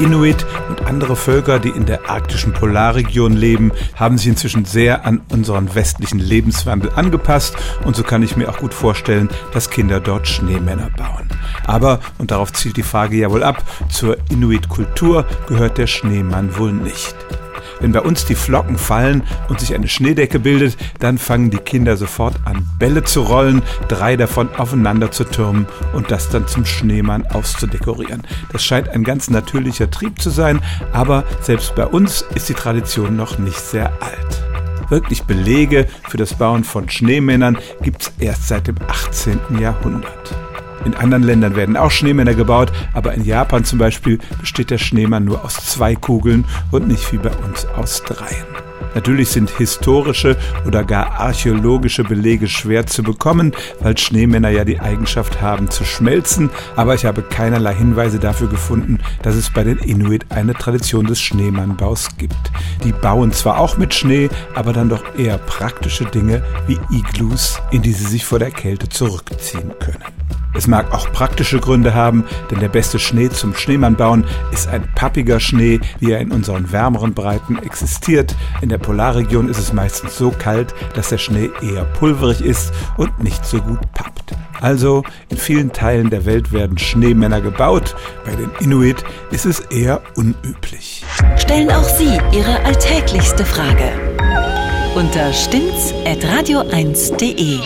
Inuit und andere Völker, die in der arktischen Polarregion leben, haben sich inzwischen sehr an unseren westlichen Lebenswandel angepasst und so kann ich mir auch gut vorstellen, dass Kinder dort Schneemänner bauen. Aber, und darauf zielt die Frage ja wohl ab, zur Inuit-Kultur gehört der Schneemann wohl nicht. Wenn bei uns die Flocken fallen und sich eine Schneedecke bildet, dann fangen die Kinder sofort an, Bälle zu rollen, drei davon aufeinander zu türmen und das dann zum Schneemann auszudekorieren. Das scheint ein ganz natürlicher Trieb zu sein, aber selbst bei uns ist die Tradition noch nicht sehr alt. Wirklich Belege für das Bauen von Schneemännern gibt es erst seit dem 18. Jahrhundert. In anderen Ländern werden auch Schneemänner gebaut, aber in Japan zum Beispiel besteht der Schneemann nur aus zwei Kugeln und nicht wie bei uns aus dreien. Natürlich sind historische oder gar archäologische Belege schwer zu bekommen, weil Schneemänner ja die Eigenschaft haben zu schmelzen, aber ich habe keinerlei Hinweise dafür gefunden, dass es bei den Inuit eine Tradition des Schneemannbaus gibt. Die bauen zwar auch mit Schnee, aber dann doch eher praktische Dinge wie Iglus, in die sie sich vor der Kälte zurückziehen können. Es mag auch praktische Gründe haben, denn der beste Schnee zum Schneemannbauen ist ein pappiger Schnee, wie er in unseren wärmeren Breiten existiert. In der Polarregion ist es meistens so kalt, dass der Schnee eher pulverig ist und nicht so gut pappt. Also in vielen Teilen der Welt werden Schneemänner gebaut, bei den Inuit ist es eher unüblich. Stellen auch Sie Ihre alltäglichste Frage unter stimmtz.radio1.de.